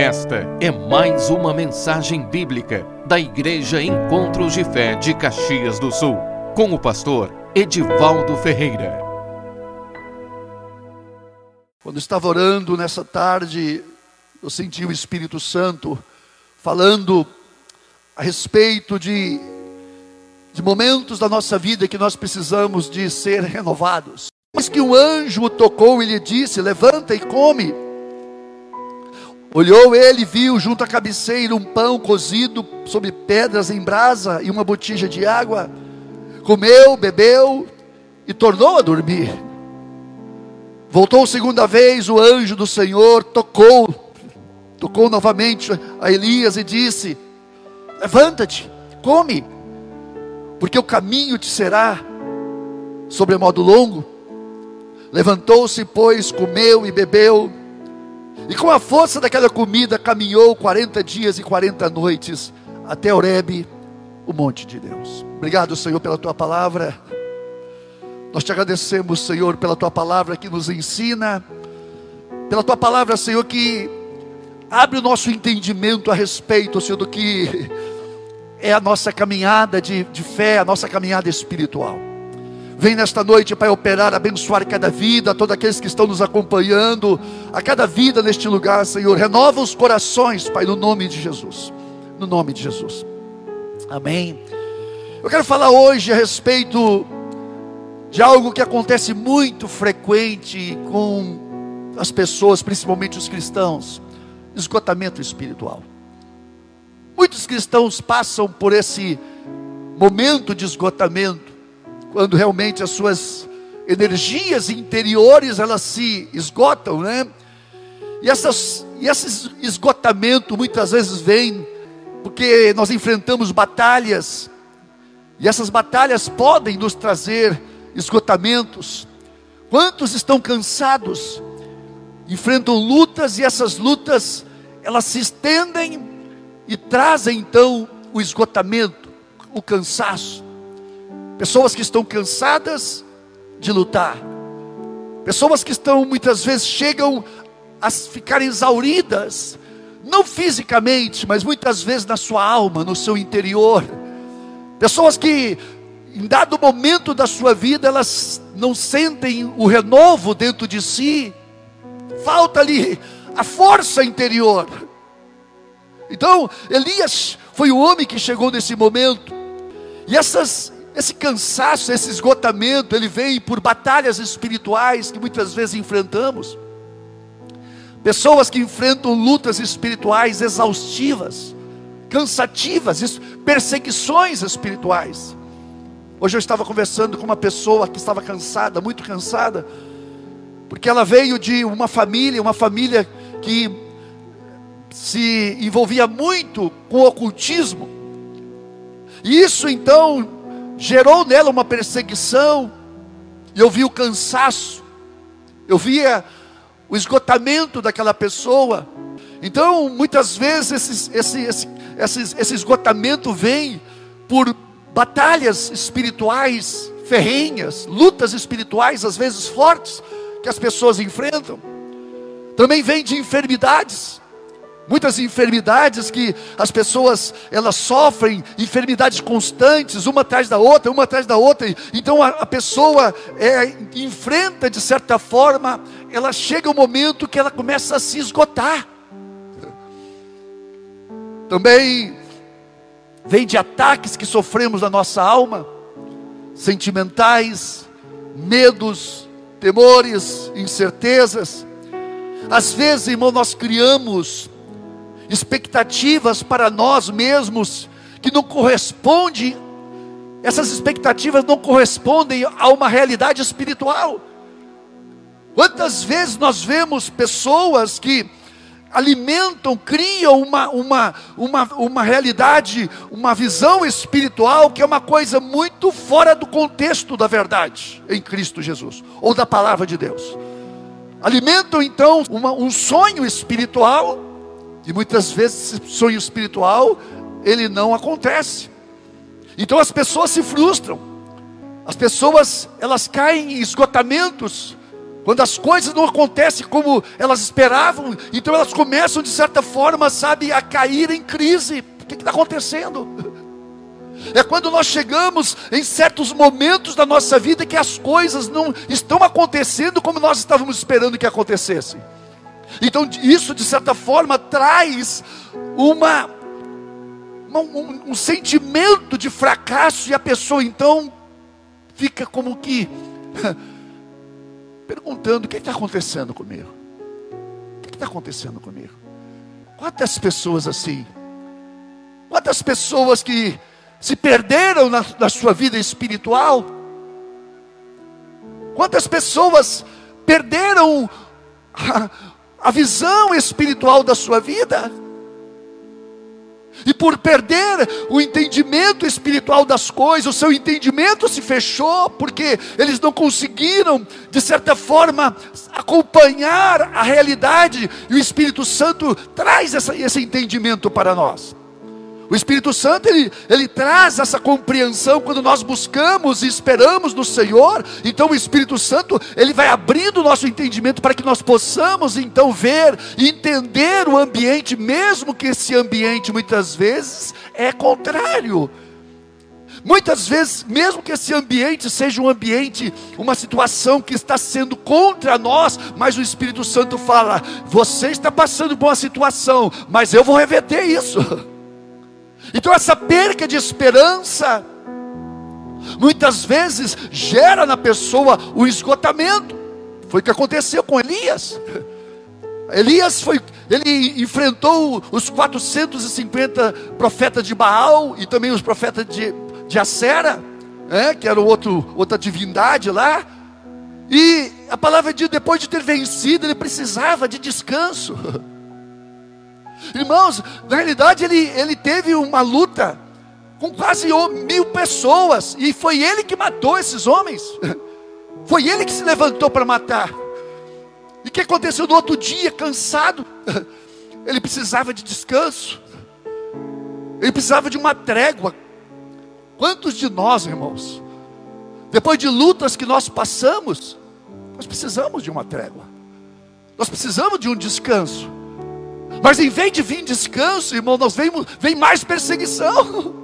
Esta é mais uma mensagem bíblica da Igreja Encontros de Fé de Caxias do Sul, com o pastor Edivaldo Ferreira. Quando estava orando nessa tarde, eu senti o Espírito Santo falando a respeito de, de momentos da nossa vida que nós precisamos de ser renovados. Mas que um anjo tocou e lhe disse: Levanta e come. Olhou ele e viu junto à cabeceira um pão cozido sobre pedras em brasa e uma botija de água. Comeu, bebeu e tornou a dormir. Voltou segunda vez o anjo do Senhor, tocou, tocou novamente a Elias e disse: Levanta-te, come, porque o caminho te será sobremodo longo. Levantou-se, pois, comeu e bebeu e com a força daquela comida caminhou 40 dias e 40 noites até Oreb, o monte de Deus. Obrigado, Senhor, pela tua palavra. Nós te agradecemos, Senhor, pela tua palavra que nos ensina, pela tua palavra, Senhor, que abre o nosso entendimento a respeito, Senhor, do que é a nossa caminhada de, de fé, a nossa caminhada espiritual. Vem nesta noite, Pai, operar, abençoar cada vida, todos aqueles que estão nos acompanhando, a cada vida neste lugar, Senhor. Renova os corações, Pai, no nome de Jesus. No nome de Jesus. Amém. Eu quero falar hoje a respeito de algo que acontece muito frequente com as pessoas, principalmente os cristãos: esgotamento espiritual. Muitos cristãos passam por esse momento de esgotamento quando realmente as suas energias interiores elas se esgotam, né? E, essas, e esse esgotamento muitas vezes vem porque nós enfrentamos batalhas, e essas batalhas podem nos trazer esgotamentos. Quantos estão cansados, enfrentam lutas, e essas lutas elas se estendem e trazem então o esgotamento, o cansaço. Pessoas que estão cansadas de lutar. Pessoas que estão muitas vezes chegam a ficar exauridas, não fisicamente, mas muitas vezes na sua alma, no seu interior. Pessoas que em dado momento da sua vida elas não sentem o renovo dentro de si. Falta ali a força interior. Então, Elias foi o homem que chegou nesse momento. E essas esse cansaço, esse esgotamento, ele vem por batalhas espirituais que muitas vezes enfrentamos. Pessoas que enfrentam lutas espirituais exaustivas, cansativas, perseguições espirituais. Hoje eu estava conversando com uma pessoa que estava cansada, muito cansada, porque ela veio de uma família, uma família que se envolvia muito com o ocultismo. E isso então gerou nela uma perseguição, e eu vi o cansaço, eu via o esgotamento daquela pessoa. Então, muitas vezes, esse, esse, esse, esse, esgotamento vem por batalhas espirituais ferrenhas, lutas espirituais, às vezes fortes, que as pessoas enfrentam. Também vem de enfermidades muitas enfermidades que as pessoas elas sofrem, enfermidades constantes, uma atrás da outra, uma atrás da outra. Então a, a pessoa é, enfrenta de certa forma, ela chega um momento que ela começa a se esgotar. Também vem de ataques que sofremos na nossa alma, sentimentais, medos, temores, incertezas. Às vezes, irmão, nós criamos expectativas para nós mesmos que não corresponde, essas expectativas não correspondem a uma realidade espiritual. Quantas vezes nós vemos pessoas que alimentam, criam uma, uma, uma, uma realidade, uma visão espiritual que é uma coisa muito fora do contexto da verdade em Cristo Jesus, ou da palavra de Deus. Alimentam então uma, um sonho espiritual e muitas vezes esse sonho espiritual, ele não acontece. Então as pessoas se frustram. As pessoas, elas caem em esgotamentos Quando as coisas não acontecem como elas esperavam, então elas começam de certa forma, sabe, a cair em crise. O que está acontecendo? É quando nós chegamos em certos momentos da nossa vida que as coisas não estão acontecendo como nós estávamos esperando que acontecessem. Então, isso de certa forma traz uma, uma um, um sentimento de fracasso, e a pessoa então fica como que perguntando: o que está acontecendo comigo? O que está acontecendo comigo? Quantas pessoas assim? Quantas pessoas que se perderam na, na sua vida espiritual? Quantas pessoas perderam a, visão espiritual da sua vida? E por perder o entendimento espiritual das coisas, o seu entendimento se fechou, porque eles não conseguiram, de certa forma, acompanhar a realidade, e o Espírito Santo traz essa, esse entendimento para nós. O Espírito Santo, ele, ele traz essa compreensão quando nós buscamos e esperamos no Senhor. Então o Espírito Santo, ele vai abrindo o nosso entendimento para que nós possamos então ver e entender o ambiente, mesmo que esse ambiente muitas vezes é contrário. Muitas vezes, mesmo que esse ambiente seja um ambiente, uma situação que está sendo contra nós, mas o Espírito Santo fala: você está passando por uma situação, mas eu vou reverter isso. Então, essa perca de esperança, muitas vezes gera na pessoa o esgotamento. Foi o que aconteceu com Elias. Elias foi, ele enfrentou os 450 profetas de Baal e também os profetas de, de Acera, né, que era outro, outra divindade lá. E a palavra diz: depois de ter vencido, ele precisava de descanso. Irmãos, na realidade ele, ele teve uma luta com quase mil pessoas, e foi ele que matou esses homens, foi ele que se levantou para matar. E o que aconteceu no outro dia, cansado? Ele precisava de descanso, ele precisava de uma trégua. Quantos de nós, irmãos, depois de lutas que nós passamos, nós precisamos de uma trégua, nós precisamos de um descanso. Mas em vez de vir descanso, irmão, nós vem, vem mais perseguição.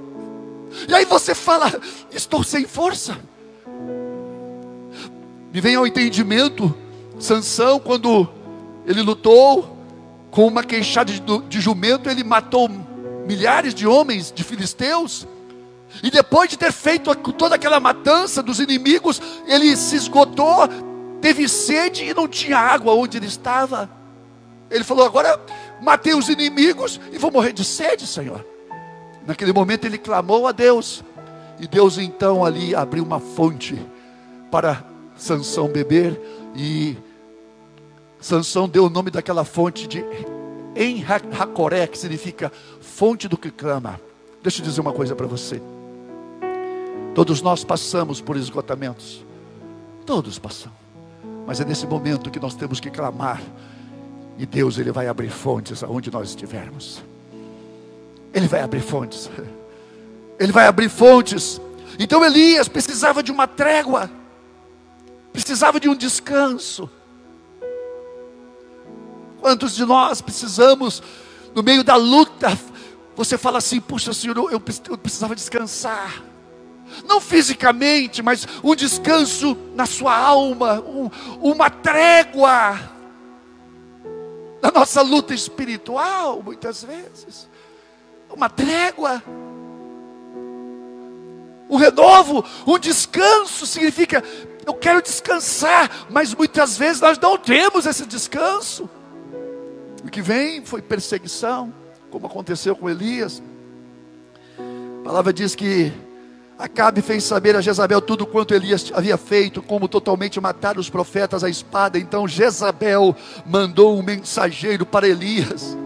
E aí você fala, estou sem força. Me vem ao entendimento, Sansão, quando ele lutou com uma queixada de, de jumento, ele matou milhares de homens de filisteus. E depois de ter feito toda aquela matança dos inimigos, ele se esgotou, teve sede e não tinha água onde ele estava. Ele falou: Agora matei os inimigos e vou morrer de sede, Senhor. Naquele momento ele clamou a Deus, e Deus então ali abriu uma fonte para Sansão beber, e Sansão deu o nome daquela fonte de em Hakoré, que significa fonte do que clama. Deixa eu dizer uma coisa para você. Todos nós passamos por esgotamentos. Todos passamos. Mas é nesse momento que nós temos que clamar e Deus ele vai abrir fontes aonde nós estivermos. Ele vai abrir fontes. Ele vai abrir fontes. Então Elias precisava de uma trégua. Precisava de um descanso. Quantos de nós precisamos no meio da luta, você fala assim: "Puxa, Senhor, eu, precisava descansar" não fisicamente, mas um descanso na sua alma, um, uma trégua na nossa luta espiritual, muitas vezes. Uma trégua. Um renovo, um descanso significa eu quero descansar, mas muitas vezes nós não temos esse descanso. O que vem foi perseguição, como aconteceu com Elias. A palavra diz que Acabe fez saber a Jezabel tudo quanto Elias havia feito, como totalmente matar os profetas à espada. Então Jezabel mandou um mensageiro para Elias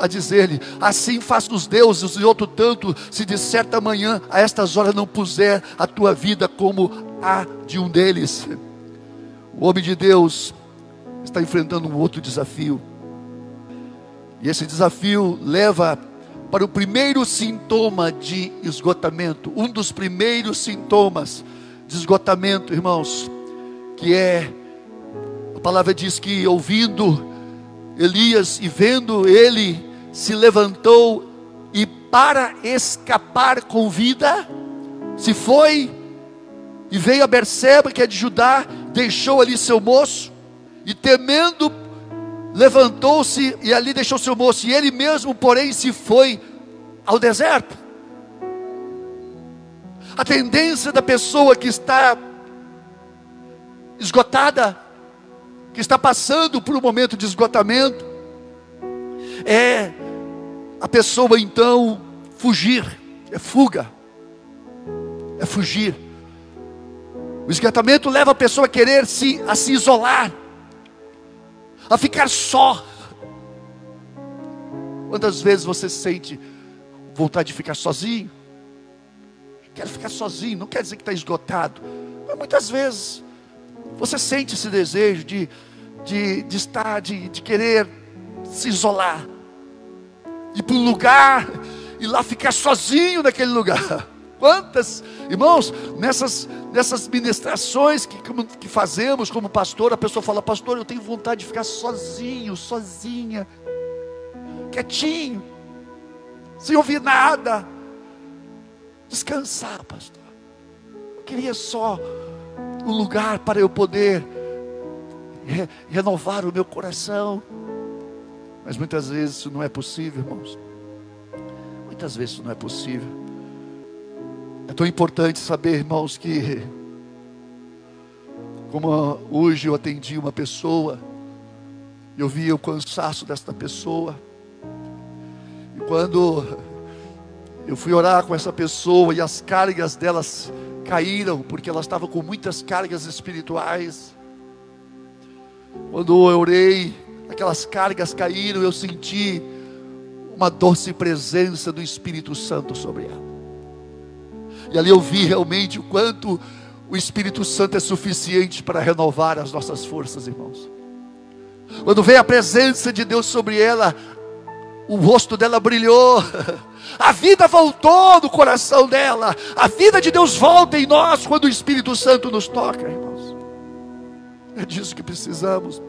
a dizer-lhe: Assim faça os deuses e outro tanto, se de certa manhã a estas horas não puser a tua vida como a de um deles. O homem de Deus está enfrentando um outro desafio. E esse desafio leva para o primeiro sintoma de esgotamento, um dos primeiros sintomas de esgotamento, irmãos, que é A palavra diz que ouvindo Elias e vendo ele, se levantou e para escapar com vida, se foi e veio a Berseba, que é de Judá, deixou ali seu moço, e temendo, levantou-se e ali deixou seu moço, e ele mesmo, porém, se foi ao deserto. A tendência da pessoa que está esgotada, que está passando por um momento de esgotamento, é a pessoa então fugir, é fuga, é fugir. O esgotamento leva a pessoa a querer se, a se isolar, a ficar só. Quantas vezes você sente vontade de ficar sozinho? Quero ficar sozinho, não quer dizer que está esgotado, mas muitas vezes você sente esse desejo de, de, de estar, de, de querer se isolar, ir para um lugar e lá ficar sozinho naquele lugar. Quantas, irmãos, nessas, nessas ministrações que, que fazemos como pastor, a pessoa fala, pastor, eu tenho vontade de ficar sozinho, sozinha, quietinho, sem ouvir nada, descansar, pastor. Eu queria só um lugar para eu poder re renovar o meu coração. Mas muitas vezes isso não é possível, irmãos. Muitas vezes isso não é possível. É tão importante saber, irmãos, que como hoje eu atendi uma pessoa, eu via o cansaço desta pessoa. E quando eu fui orar com essa pessoa e as cargas delas caíram, porque elas estavam com muitas cargas espirituais. Quando eu orei, aquelas cargas caíram, eu senti uma doce presença do Espírito Santo sobre ela. E ali eu vi realmente o quanto o Espírito Santo é suficiente para renovar as nossas forças, irmãos. Quando veio a presença de Deus sobre ela, o rosto dela brilhou, a vida voltou no coração dela, a vida de Deus volta em nós quando o Espírito Santo nos toca, irmãos. É disso que precisamos.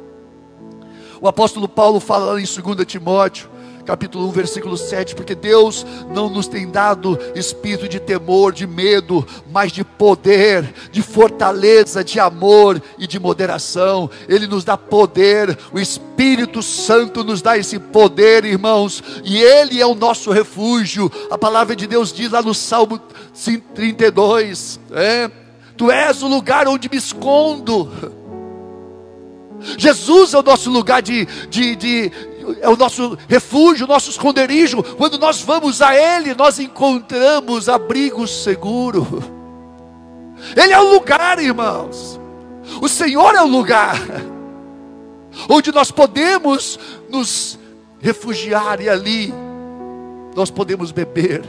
O apóstolo Paulo fala em 2 Timóteo, capítulo 1, versículo 7, porque Deus não nos tem dado espírito de temor, de medo, mas de poder, de fortaleza, de amor e de moderação. Ele nos dá poder, o Espírito Santo nos dá esse poder, irmãos, e Ele é o nosso refúgio. A palavra de Deus diz lá no Salmo 32, é, Tu és o lugar onde me escondo. Jesus é o nosso lugar de, de, de, é o nosso refúgio, o nosso esconderijo. Quando nós vamos a Ele, nós encontramos abrigo seguro. Ele é o lugar, irmãos. O Senhor é o lugar onde nós podemos nos refugiar e ali nós podemos beber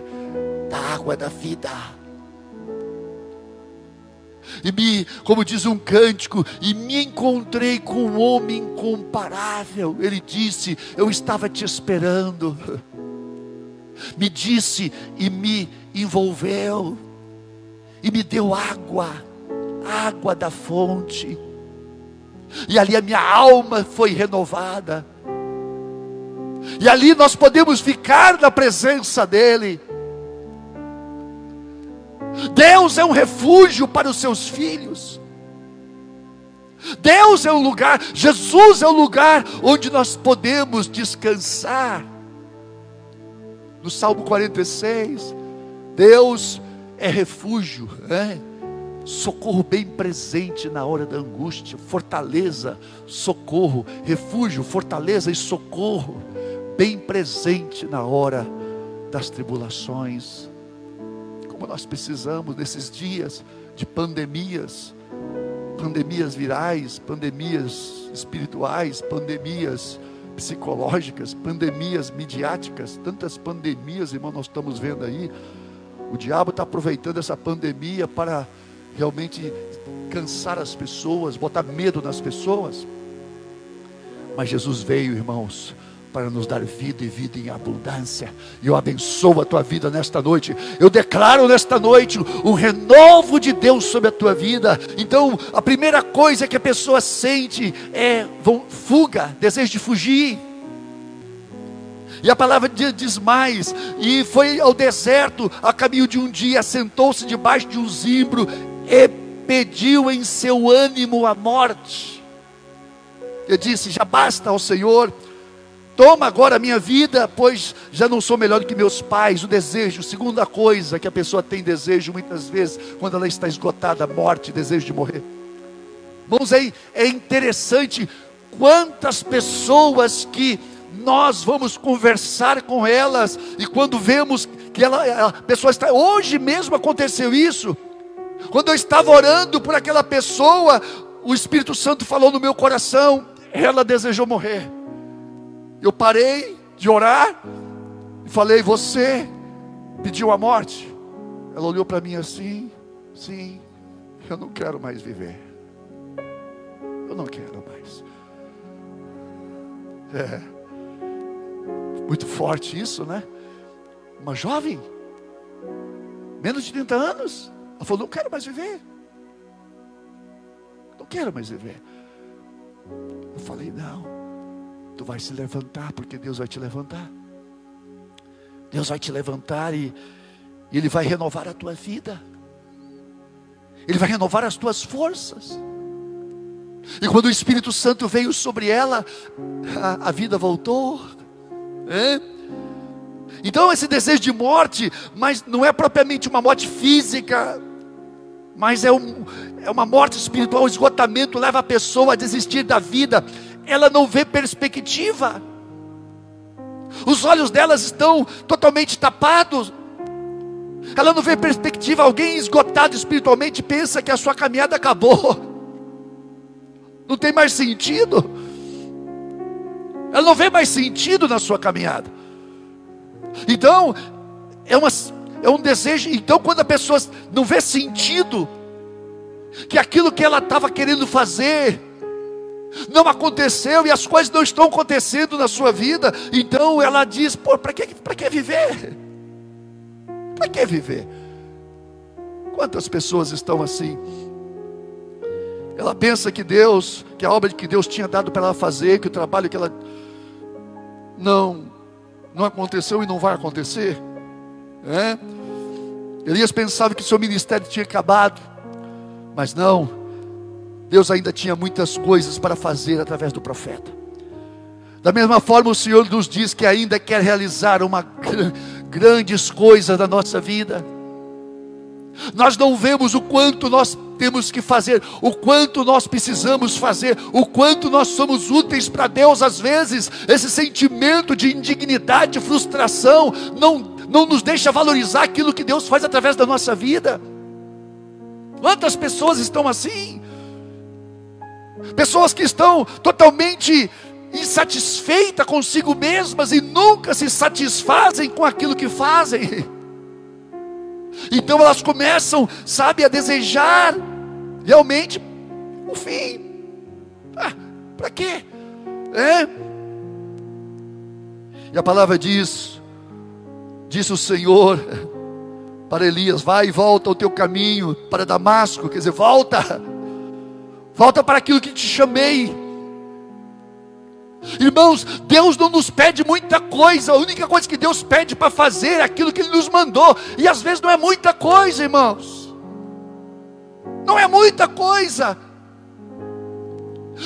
da água da vida e me, como diz um cântico, e me encontrei com um homem incomparável. Ele disse: Eu estava te esperando. Me disse e me envolveu, e me deu água, água da fonte. E ali a minha alma foi renovada. E ali nós podemos ficar na presença dEle. Deus é um refúgio para os seus filhos. Deus é o lugar, Jesus é o lugar onde nós podemos descansar. No Salmo 46, Deus é refúgio, é? socorro bem presente na hora da angústia, fortaleza, socorro, refúgio, fortaleza e socorro, bem presente na hora das tribulações como nós precisamos nesses dias de pandemias, pandemias virais, pandemias espirituais, pandemias psicológicas, pandemias midiáticas, tantas pandemias, irmão, nós estamos vendo aí. O diabo está aproveitando essa pandemia para realmente cansar as pessoas, botar medo nas pessoas. Mas Jesus veio, irmãos, para nos dar vida e vida em abundância. E eu abençoo a tua vida nesta noite. Eu declaro nesta noite um renovo de Deus sobre a tua vida. Então, a primeira coisa que a pessoa sente é fuga, desejo de fugir. E a palavra diz mais: e foi ao deserto, a caminho de um dia, sentou-se debaixo de um zimbro e pediu em seu ânimo a morte. Eu disse: já basta ao Senhor, toma agora a minha vida, pois já não sou melhor do que meus pais. O desejo, segunda coisa que a pessoa tem desejo muitas vezes, quando ela está esgotada, morte, desejo de morrer. Irmãos, é, é interessante quantas pessoas que nós vamos conversar com elas, e quando vemos que ela, a pessoa está, hoje mesmo aconteceu isso, quando eu estava orando por aquela pessoa, o Espírito Santo falou no meu coração, ela desejou morrer. Eu parei de orar e falei: Você pediu a morte? Ela olhou para mim assim: Sim, eu não quero mais viver. Eu não quero mais. É. Muito forte isso, né? Uma jovem, menos de 30 anos, ela falou: Não quero mais viver. Não quero mais viver. Eu falei: Não, tu vai se levantar, porque Deus vai te levantar. Deus vai te levantar e, Ele vai renovar a tua vida. Ele vai renovar as tuas forças. E quando o Espírito Santo veio sobre ela, a, a vida voltou, é? Então esse desejo de morte, mas não é propriamente uma morte física, mas é, um, é uma morte espiritual, o esgotamento leva a pessoa a desistir da vida, ela não vê perspectiva, os olhos delas estão totalmente tapados, ela não vê perspectiva, alguém esgotado espiritualmente pensa que a sua caminhada acabou, não tem mais sentido. Ela não vê mais sentido na sua caminhada. Então, é, uma, é um desejo. Então, quando a pessoa não vê sentido, que aquilo que ela estava querendo fazer, não aconteceu e as coisas não estão acontecendo na sua vida, então ela diz: pô, para que, que viver? Para que viver? Quantas pessoas estão assim? Ela pensa que Deus, que a obra que Deus tinha dado para ela fazer, que o trabalho que ela não, não aconteceu e não vai acontecer. É? Elias pensava que seu ministério tinha acabado, mas não. Deus ainda tinha muitas coisas para fazer através do profeta. Da mesma forma, o Senhor nos diz que ainda quer realizar uma grandes coisas na nossa vida. Nós não vemos o quanto nós temos que fazer, o quanto nós precisamos fazer, o quanto nós somos úteis para Deus. Às vezes, esse sentimento de indignidade, de frustração, não, não nos deixa valorizar aquilo que Deus faz através da nossa vida. Quantas pessoas estão assim? Pessoas que estão totalmente insatisfeitas consigo mesmas e nunca se satisfazem com aquilo que fazem. Então elas começam, sabe, a desejar realmente o fim. Ah, para quê? É? E a palavra diz, disse o Senhor para Elias: vai e volta ao teu caminho para Damasco, quer dizer, volta, volta para aquilo que te chamei. Irmãos, Deus não nos pede muita coisa, a única coisa que Deus pede para fazer é aquilo que Ele nos mandou, e às vezes não é muita coisa, irmãos, não é muita coisa,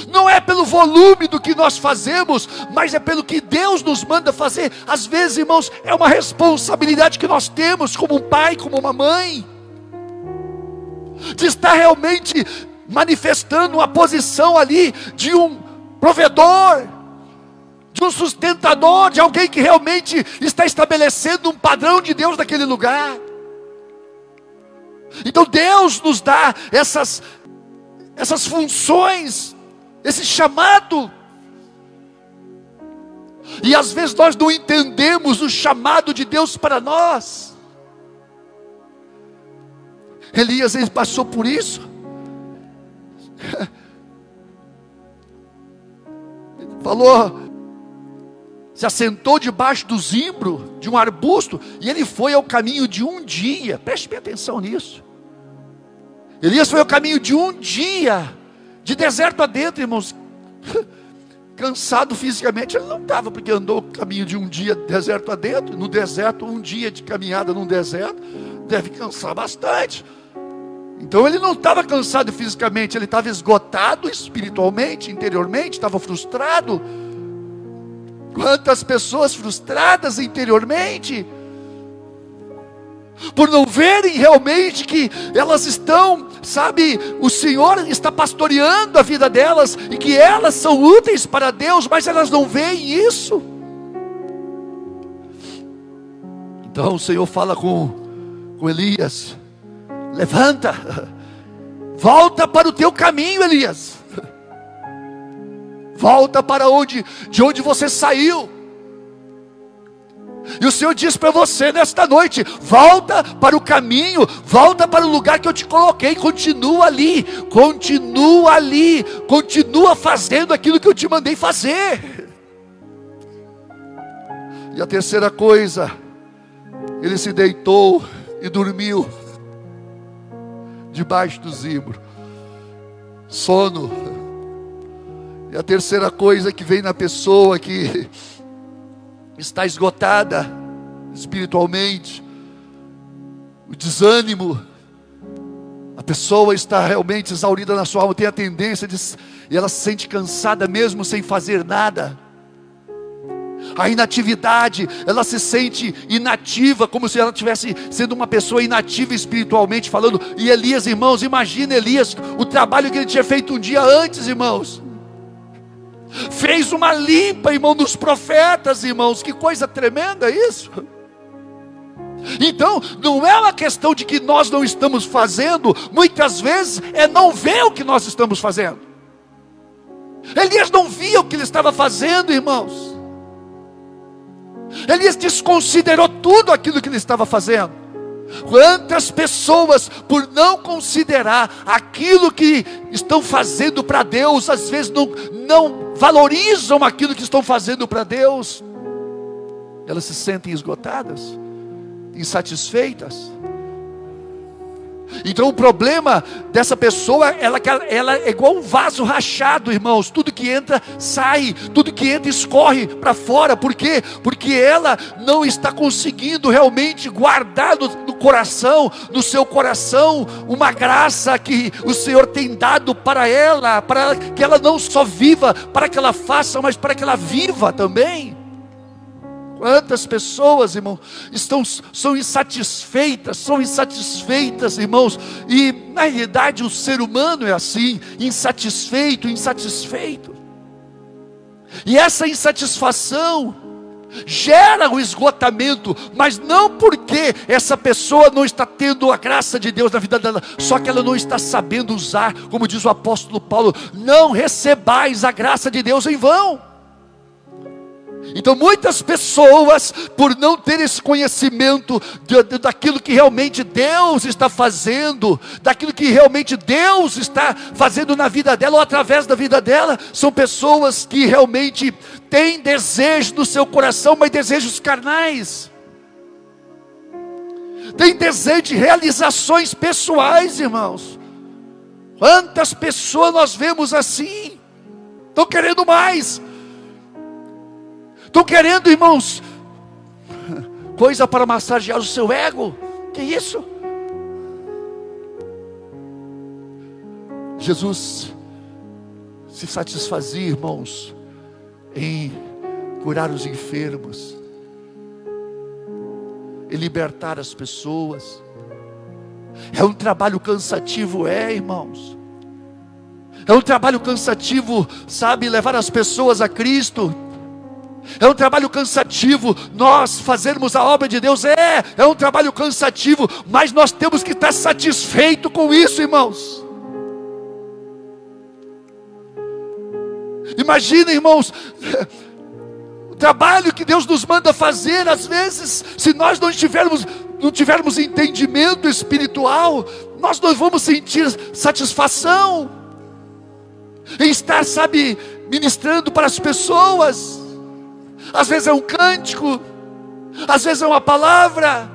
não é pelo volume do que nós fazemos, mas é pelo que Deus nos manda fazer. Às vezes, irmãos, é uma responsabilidade que nós temos como um pai, como uma mãe, de estar realmente manifestando uma posição ali de um provedor, de um sustentador, de alguém que realmente está estabelecendo um padrão de Deus naquele lugar. Então Deus nos dá essas, essas funções, esse chamado. E às vezes nós não entendemos o chamado de Deus para nós. Elias ele passou por isso. Falou, se assentou debaixo do zimbro de um arbusto e ele foi ao caminho de um dia. Preste bem atenção nisso. Elias foi ao caminho de um dia, de deserto adentro, irmãos. Cansado fisicamente, ele não estava, porque andou o caminho de um dia, deserto adentro. No deserto, um dia de caminhada num deserto, deve cansar bastante. Então ele não estava cansado fisicamente, ele estava esgotado espiritualmente, interiormente, estava frustrado Quantas pessoas frustradas interiormente, por não verem realmente que elas estão, sabe, o Senhor está pastoreando a vida delas e que elas são úteis para Deus, mas elas não veem isso. Então o Senhor fala com, com Elias: levanta, volta para o teu caminho, Elias. Volta para onde, de onde você saiu. E o Senhor diz para você nesta noite: volta para o caminho, volta para o lugar que eu te coloquei, continua ali, continua ali, continua fazendo aquilo que eu te mandei fazer. E a terceira coisa, ele se deitou e dormiu debaixo do zimbro, sono. E a terceira coisa que vem na pessoa que está esgotada espiritualmente, o desânimo, a pessoa está realmente exaurida na sua alma, tem a tendência de, e ela se sente cansada mesmo sem fazer nada. A inatividade, ela se sente inativa, como se ela tivesse sendo uma pessoa inativa espiritualmente falando. E Elias, irmãos, imagina Elias, o trabalho que ele tinha feito um dia antes, irmãos fez uma limpa, irmão, dos profetas, irmãos. Que coisa tremenda isso. Então, não é uma questão de que nós não estamos fazendo, muitas vezes é não ver o que nós estamos fazendo. Elias não via o que ele estava fazendo, irmãos. Elias desconsiderou tudo aquilo que ele estava fazendo. Quantas pessoas, por não considerar aquilo que estão fazendo para Deus, às vezes não, não valorizam aquilo que estão fazendo para Deus, elas se sentem esgotadas, insatisfeitas. Então o problema dessa pessoa, ela, ela é igual um vaso rachado, irmãos. Tudo que entra sai, tudo que entra escorre para fora. Por quê? Porque ela não está conseguindo realmente guardar no, no coração, no seu coração, uma graça que o Senhor tem dado para ela, para que ela não só viva, para que ela faça, mas para que ela viva também. Quantas pessoas, irmão, estão são insatisfeitas, são insatisfeitas, irmãos, e na realidade o ser humano é assim, insatisfeito, insatisfeito. E essa insatisfação gera o esgotamento, mas não porque essa pessoa não está tendo a graça de Deus na vida dela, só que ela não está sabendo usar, como diz o apóstolo Paulo, não recebais a graça de Deus em vão. Então, muitas pessoas, por não ter esse conhecimento de, de, daquilo que realmente Deus está fazendo, daquilo que realmente Deus está fazendo na vida dela ou através da vida dela, são pessoas que realmente têm desejo no seu coração, mas desejos carnais. Tem desejo de realizações pessoais, irmãos. Quantas pessoas nós vemos assim? Estão querendo mais Estão querendo, irmãos, coisa para massagear o seu ego. Que isso? Jesus se satisfazia, irmãos, em curar os enfermos, em libertar as pessoas. É um trabalho cansativo, é, irmãos. É um trabalho cansativo, sabe, levar as pessoas a Cristo é um trabalho cansativo. Nós fazermos a obra de Deus é, é um trabalho cansativo, mas nós temos que estar satisfeito com isso, irmãos. Imagina, irmãos, o trabalho que Deus nos manda fazer, às vezes, se nós não tivermos, não tivermos entendimento espiritual, nós não vamos sentir satisfação em estar, sabe, ministrando para as pessoas. Às vezes é um cântico, às vezes é uma palavra,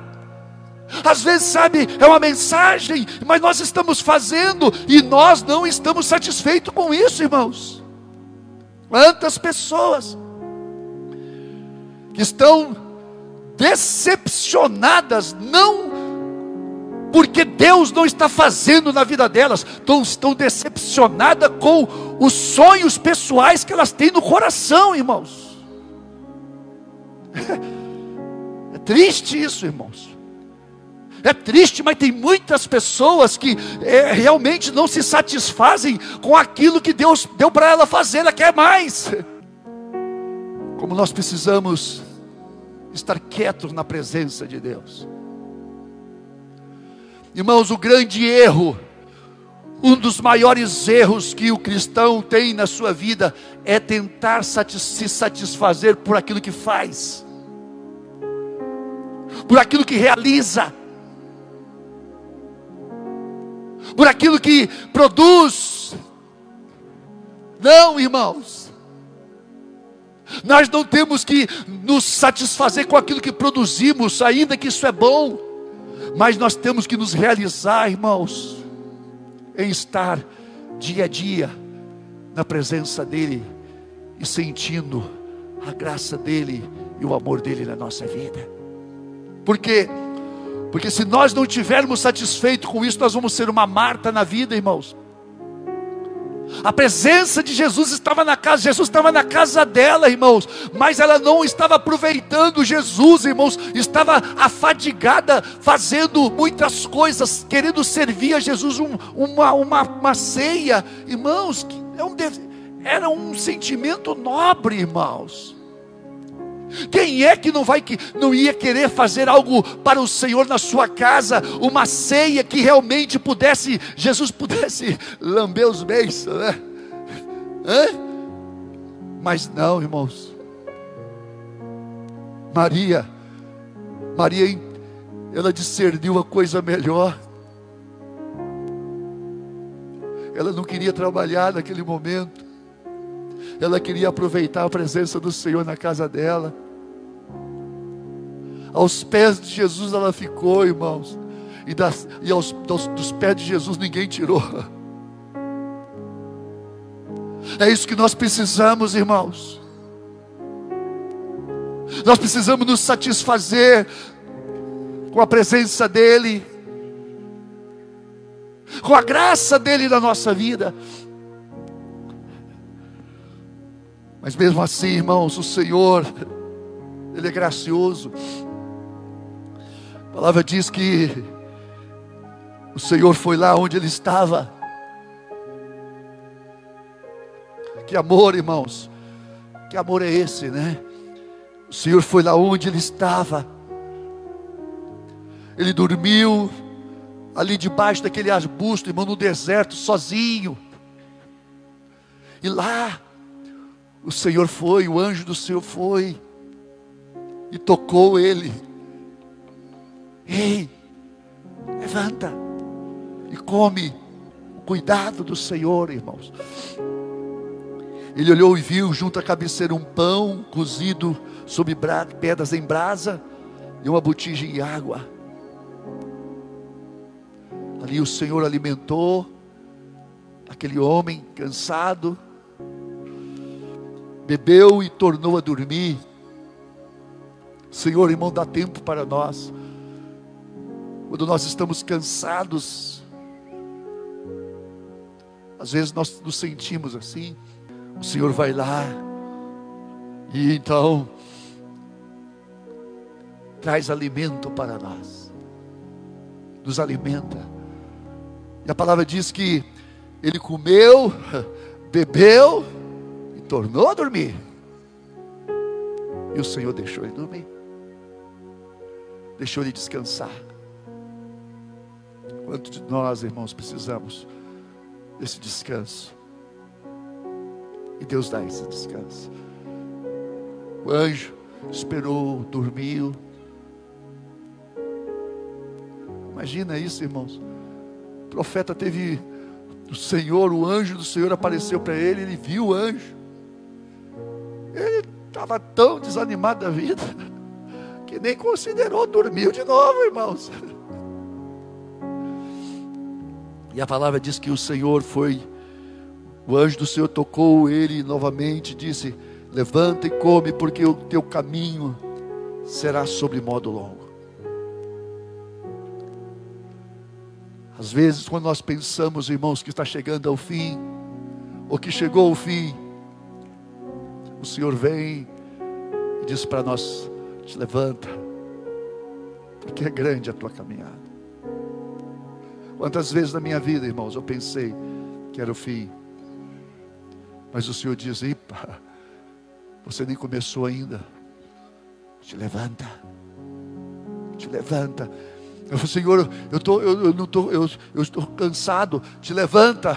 às vezes, sabe, é uma mensagem, mas nós estamos fazendo e nós não estamos satisfeitos com isso, irmãos. Quantas pessoas que estão decepcionadas, não porque Deus não está fazendo na vida delas, estão, estão decepcionadas com os sonhos pessoais que elas têm no coração, irmãos. É triste isso, irmãos. É triste, mas tem muitas pessoas que é, realmente não se satisfazem com aquilo que Deus deu para ela fazer, ela quer mais. Como nós precisamos estar quietos na presença de Deus. Irmãos, o grande erro, um dos maiores erros que o cristão tem na sua vida é tentar se satisfazer por aquilo que faz, por aquilo que realiza, por aquilo que produz. Não, irmãos. Nós não temos que nos satisfazer com aquilo que produzimos, ainda que isso é bom, mas nós temos que nos realizar, irmãos, em estar dia a dia na presença dEle e sentindo a graça dEle e o amor dEle na nossa vida. Porque porque se nós não tivermos satisfeito com isso, nós vamos ser uma Marta na vida, irmãos. A presença de Jesus estava na casa, Jesus estava na casa dela, irmãos, mas ela não estava aproveitando Jesus, irmãos, estava afadigada, fazendo muitas coisas, querendo servir a Jesus um, uma, uma, uma ceia, irmãos, é um, era um sentimento nobre, irmãos. Quem é que não vai que não ia querer fazer algo para o Senhor na sua casa, uma ceia que realmente pudesse Jesus pudesse lamber os beiços, né? Hã? Mas não, irmãos. Maria, Maria, ela discerniu a coisa melhor. Ela não queria trabalhar naquele momento. Ela queria aproveitar a presença do Senhor na casa dela. Aos pés de Jesus ela ficou, irmãos. E, das, e aos, dos, dos pés de Jesus ninguém tirou. É isso que nós precisamos, irmãos. Nós precisamos nos satisfazer com a presença dEle, com a graça dEle na nossa vida. Mas mesmo assim, irmãos, o Senhor, Ele é gracioso. A palavra diz que o Senhor foi lá onde ele estava. Que amor, irmãos. Que amor é esse, né? O Senhor foi lá onde ele estava. Ele dormiu ali debaixo daquele arbusto, irmão, no deserto, sozinho. E lá, o Senhor foi, o anjo do Senhor foi, e tocou ele Ei, levanta e come. Cuidado do Senhor, irmãos. Ele olhou e viu junto à cabeceira um pão cozido sobre pedras em brasa e uma botija de água. Ali o Senhor alimentou aquele homem cansado, bebeu e tornou a dormir. Senhor, irmão, dá tempo para nós quando nós estamos cansados, às vezes nós nos sentimos assim, o Senhor vai lá e então traz alimento para nós, nos alimenta. E a palavra diz que ele comeu, bebeu tornou a dormir. E o Senhor deixou ele dormir, deixou ele descansar. Quanto de nós, irmãos, precisamos desse descanso? E Deus dá esse descanso. O anjo esperou, dormiu. Imagina isso, irmãos. O profeta teve o Senhor, o anjo do Senhor apareceu para ele, ele viu o anjo. Ele estava tão desanimado da vida que nem considerou, dormiu de novo, irmãos. E a palavra diz que o Senhor foi, o anjo do Senhor tocou ele novamente, disse: Levanta e come, porque o teu caminho será sobre modo longo. Às vezes, quando nós pensamos, irmãos, que está chegando ao fim, ou que chegou ao fim, o Senhor vem e diz para nós: te levanta, porque é grande a tua caminhada. Quantas vezes na minha vida, irmãos, eu pensei que era o fim, mas o Senhor diz: Ipa, você nem começou ainda, te levanta, te levanta. Eu falei, Senhor, eu, tô, eu, eu não tô, eu, eu estou cansado, te levanta.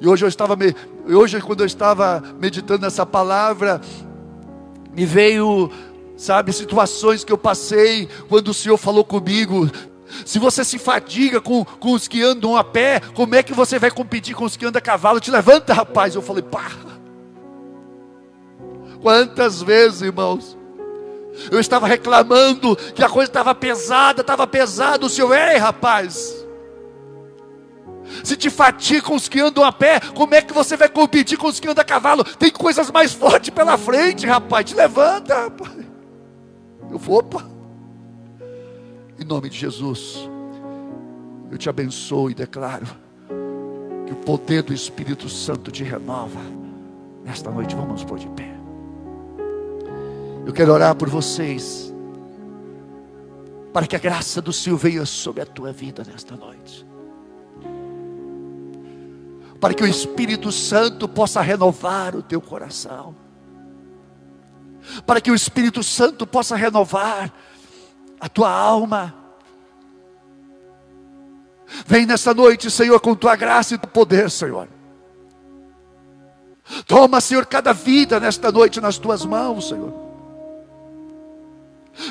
E hoje eu estava, hoje quando eu estava meditando essa palavra, me veio, sabe, situações que eu passei quando o Senhor falou comigo. Se você se fadiga com, com os que andam a pé, como é que você vai competir com os que andam a cavalo? Te levanta, rapaz. Eu falei, pá. Quantas vezes, irmãos, eu estava reclamando que a coisa estava pesada, estava pesada. O Senhor, ei, rapaz se te fatiga com os que andam a pé, como é que você vai competir com os que andam a cavalo? Tem coisas mais fortes pela frente, rapaz. Te levanta, rapaz. Eu vou, opa. Em nome de Jesus, eu te abençoo e declaro que o poder do Espírito Santo te renova. Nesta noite, vamos pôr de pé. Eu quero orar por vocês, para que a graça do Senhor venha sobre a tua vida nesta noite para que o Espírito Santo possa renovar o teu coração, para que o Espírito Santo possa renovar a tua alma. Vem nessa noite, Senhor, com tua graça e teu poder, Senhor. Toma, Senhor, cada vida nesta noite nas tuas mãos, Senhor.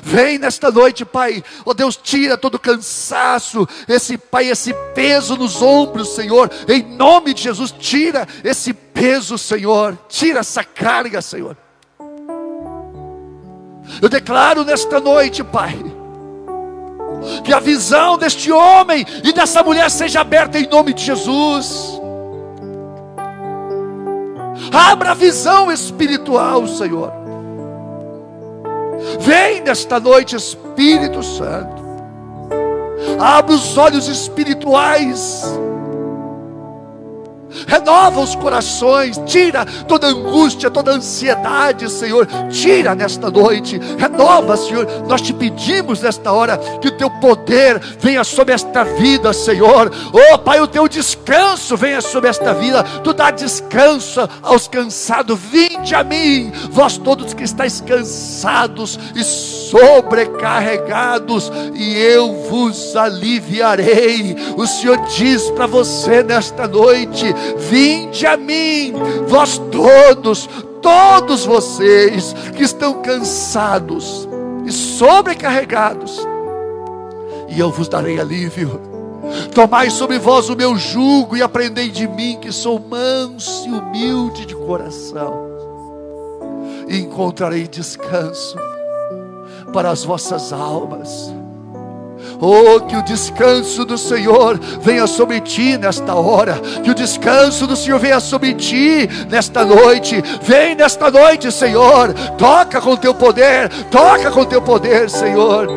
Vem nesta noite, Pai. Oh Deus, tira todo cansaço, esse Pai, esse peso nos ombros, Senhor. Em nome de Jesus, tira esse peso, Senhor. Tira essa carga, Senhor. Eu declaro nesta noite, Pai, que a visão deste homem e dessa mulher seja aberta em nome de Jesus. Abra a visão espiritual, Senhor. Vem nesta noite, Espírito Santo. Abra os olhos espirituais renova os corações, tira toda angústia, toda ansiedade, Senhor, tira nesta noite, renova, Senhor. Nós te pedimos nesta hora que o teu poder venha sobre esta vida, Senhor. Oh, Pai, o teu descanso venha sobre esta vida, tu dá descanso aos cansados. Vinde a mim, vós todos que estáis cansados e sobrecarregados, e eu vos aliviarei. O Senhor diz para você nesta noite: Vinde a mim, vós todos, todos vocês que estão cansados e sobrecarregados, e eu vos darei alívio. Tomai sobre vós o meu jugo e aprendei de mim, que sou manso e humilde de coração, e encontrarei descanso para as vossas almas. Oh, que o descanso do Senhor venha sobre ti nesta hora. Que o descanso do Senhor venha sobre ti nesta noite. Vem nesta noite, Senhor. Toca com teu poder. Toca com teu poder, Senhor.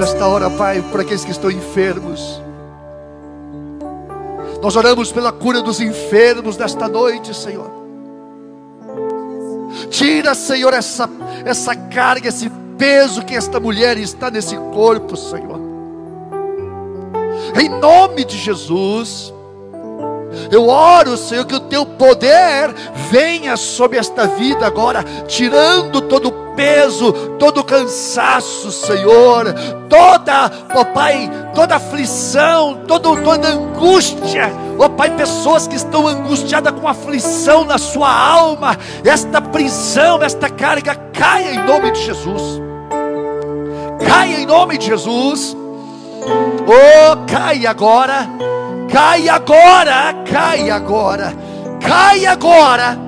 Esta hora, Pai, por aqueles que estão enfermos. Nós oramos pela cura dos enfermos nesta noite, Senhor. Tira, Senhor, essa, essa carga, esse peso que esta mulher está nesse corpo, Senhor. Em nome de Jesus. Eu oro, Senhor, que o teu poder venha sobre esta vida agora, tirando todo o peso, todo o cansaço, Senhor, toda, ó Pai, toda aflição, todo, toda angústia, ó Pai, pessoas que estão angustiadas com aflição na sua alma, esta prisão, esta carga, caia em nome de Jesus, caia em nome de Jesus, oh, cai agora Cai agora, cai agora, cai agora.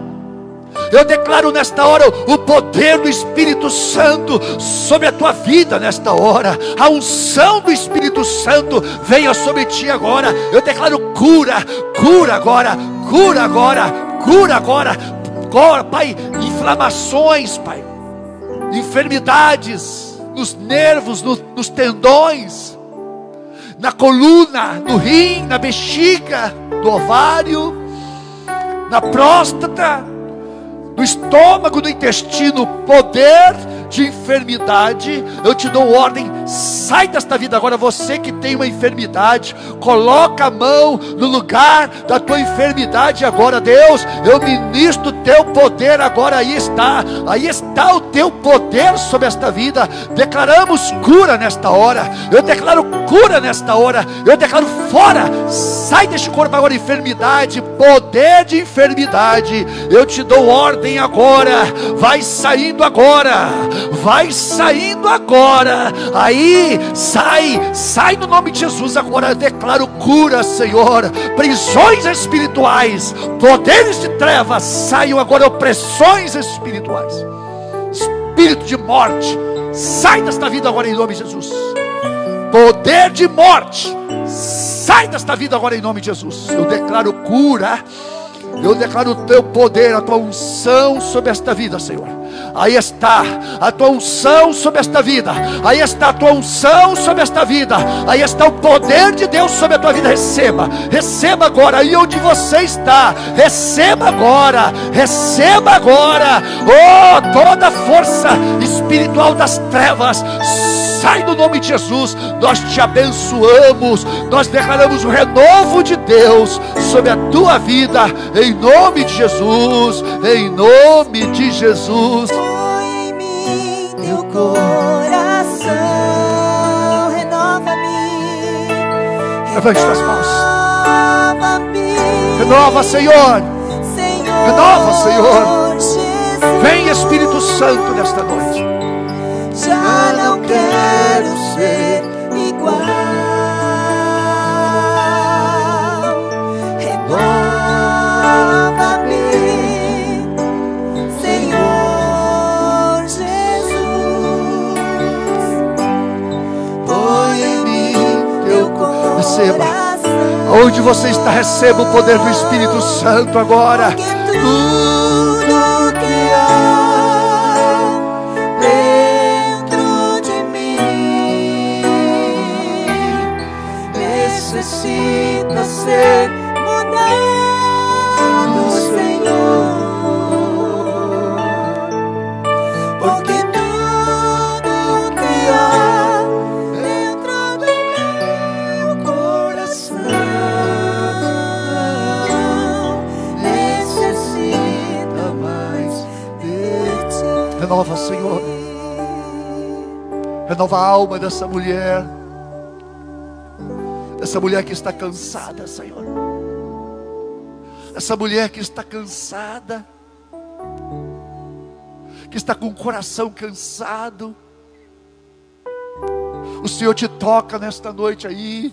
Eu declaro nesta hora o poder do Espírito Santo sobre a tua vida nesta hora. A unção do Espírito Santo venha sobre ti agora. Eu declaro cura, cura agora, cura agora, cura agora. agora pai, inflamações, Pai, enfermidades nos nervos, no, nos tendões na coluna, no rim, na bexiga, no ovário, na próstata, no estômago, no intestino, poder de enfermidade, eu te dou ordem, sai desta vida agora, você que tem uma enfermidade, coloca a mão no lugar da tua enfermidade agora, Deus, eu ministro teu poder agora, aí está, aí está o teu poder sobre esta vida, declaramos cura nesta hora, eu declaro cura nesta hora, eu declaro fora, sai deste corpo agora, enfermidade, poder de enfermidade, eu te dou ordem agora, vai saindo agora, vai saindo agora. Aí, sai, sai no nome de Jesus agora. Eu declaro cura, Senhor. Prisões espirituais, poderes de trevas, saiam agora opressões espirituais. Espírito de morte, sai desta vida agora em nome de Jesus. Poder de morte, sai desta vida agora em nome de Jesus. Eu declaro cura. Eu declaro o teu poder, a tua unção sobre esta vida, Senhor. Aí está a tua unção sobre esta vida. Aí está a tua unção sobre esta vida. Aí está o poder de Deus sobre a tua vida. Receba, receba agora. Aí onde você está, receba agora, receba agora. Oh, toda força espiritual das trevas sai no nome de Jesus. Nós te abençoamos, nós declaramos o renovo de Deus sobre a tua vida, em nome de Jesus, em nome de Jesus. Põe em mim teu coração, renova-me. Levante as mãos. Renova-me, Renova, Senhor. Senhor. Renova, Senhor. Jesus. Vem Espírito Santo nesta noite. Já não quero ser Receba. Onde você está, receba o poder do Espírito Santo agora. Tudo dentro de mim necessita ser mudado, Senhor. Porque Renova, Senhor. Renova a alma dessa mulher. Essa mulher que está cansada, Senhor. Essa mulher que está cansada. Que está com o coração cansado. O Senhor te toca nesta noite aí.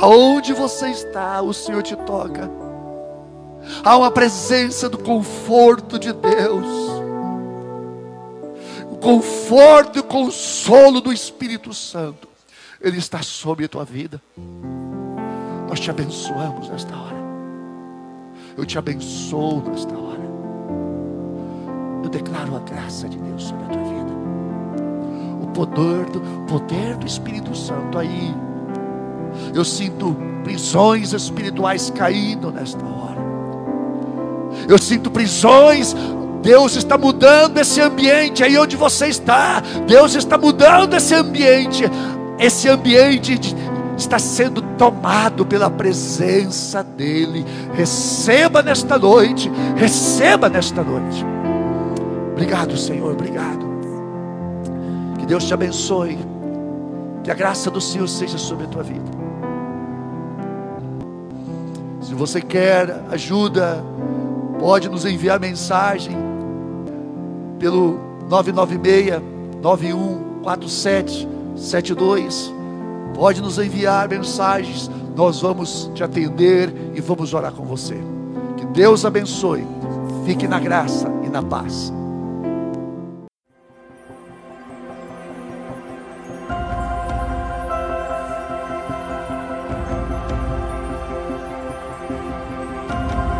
Aonde você está, o Senhor te toca. Há uma presença do conforto de Deus. Conforto e consolo do Espírito Santo. Ele está sobre a tua vida. Nós te abençoamos nesta hora. Eu te abençoo nesta hora. Eu declaro a graça de Deus sobre a tua vida. O poder do poder do Espírito Santo aí. Eu sinto prisões espirituais caindo nesta hora. Eu sinto prisões. Deus está mudando esse ambiente aí onde você está. Deus está mudando esse ambiente. Esse ambiente está sendo tomado pela presença dEle. Receba nesta noite. Receba nesta noite. Obrigado, Senhor. Obrigado. Que Deus te abençoe. Que a graça do Senhor seja sobre a tua vida. Se você quer ajuda, pode nos enviar mensagem pelo 996 9147 72. Pode nos enviar mensagens, nós vamos te atender e vamos orar com você. Que Deus abençoe. Fique na graça e na paz.